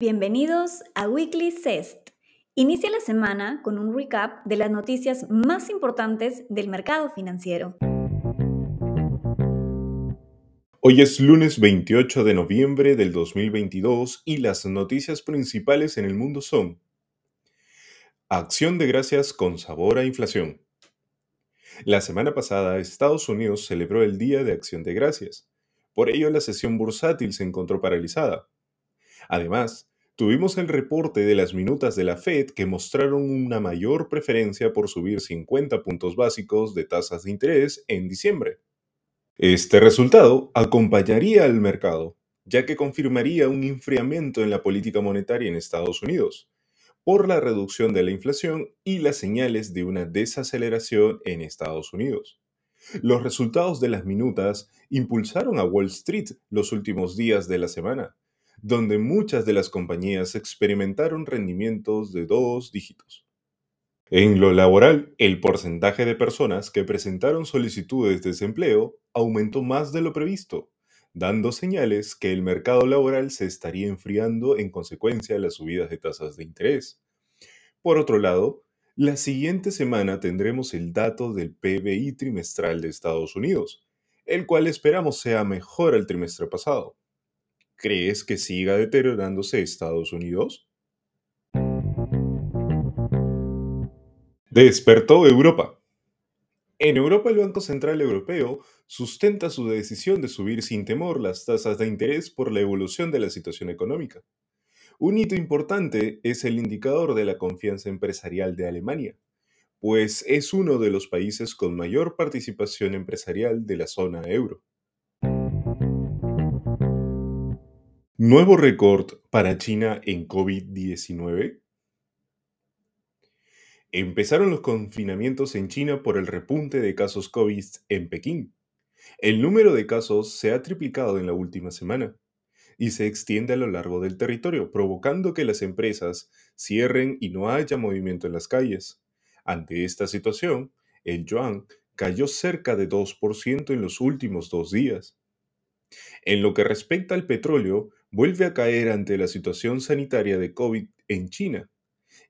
Bienvenidos a Weekly CEST. Inicia la semana con un recap de las noticias más importantes del mercado financiero. Hoy es lunes 28 de noviembre del 2022 y las noticias principales en el mundo son Acción de gracias con sabor a inflación. La semana pasada Estados Unidos celebró el Día de Acción de Gracias. Por ello la sesión bursátil se encontró paralizada. Además, tuvimos el reporte de las minutas de la Fed que mostraron una mayor preferencia por subir 50 puntos básicos de tasas de interés en diciembre. Este resultado acompañaría al mercado, ya que confirmaría un enfriamiento en la política monetaria en Estados Unidos, por la reducción de la inflación y las señales de una desaceleración en Estados Unidos. Los resultados de las minutas impulsaron a Wall Street los últimos días de la semana, donde muchas de las compañías experimentaron rendimientos de dos dígitos. En lo laboral, el porcentaje de personas que presentaron solicitudes de desempleo aumentó más de lo previsto, dando señales que el mercado laboral se estaría enfriando en consecuencia de las subidas de tasas de interés. Por otro lado, la siguiente semana tendremos el dato del PBI trimestral de Estados Unidos, el cual esperamos sea mejor al trimestre pasado. ¿Crees que siga deteriorándose Estados Unidos? Despertó Europa. En Europa el Banco Central Europeo sustenta su decisión de subir sin temor las tasas de interés por la evolución de la situación económica. Un hito importante es el indicador de la confianza empresarial de Alemania, pues es uno de los países con mayor participación empresarial de la zona euro. Nuevo récord para China en COVID-19. Empezaron los confinamientos en China por el repunte de casos COVID en Pekín. El número de casos se ha triplicado en la última semana y se extiende a lo largo del territorio, provocando que las empresas cierren y no haya movimiento en las calles. Ante esta situación, el yuan cayó cerca de 2% en los últimos dos días. En lo que respecta al petróleo, vuelve a caer ante la situación sanitaria de COVID en China,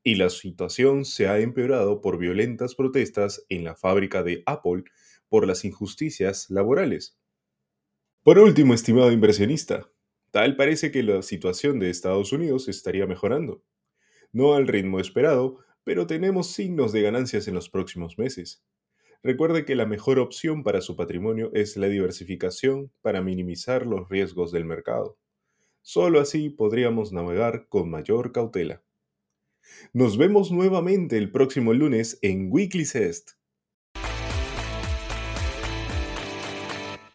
y la situación se ha empeorado por violentas protestas en la fábrica de Apple por las injusticias laborales. Por último, estimado inversionista, tal parece que la situación de Estados Unidos estaría mejorando. No al ritmo esperado, pero tenemos signos de ganancias en los próximos meses. Recuerde que la mejor opción para su patrimonio es la diversificación para minimizar los riesgos del mercado. Solo así podríamos navegar con mayor cautela. Nos vemos nuevamente el próximo lunes en Weekly Cest.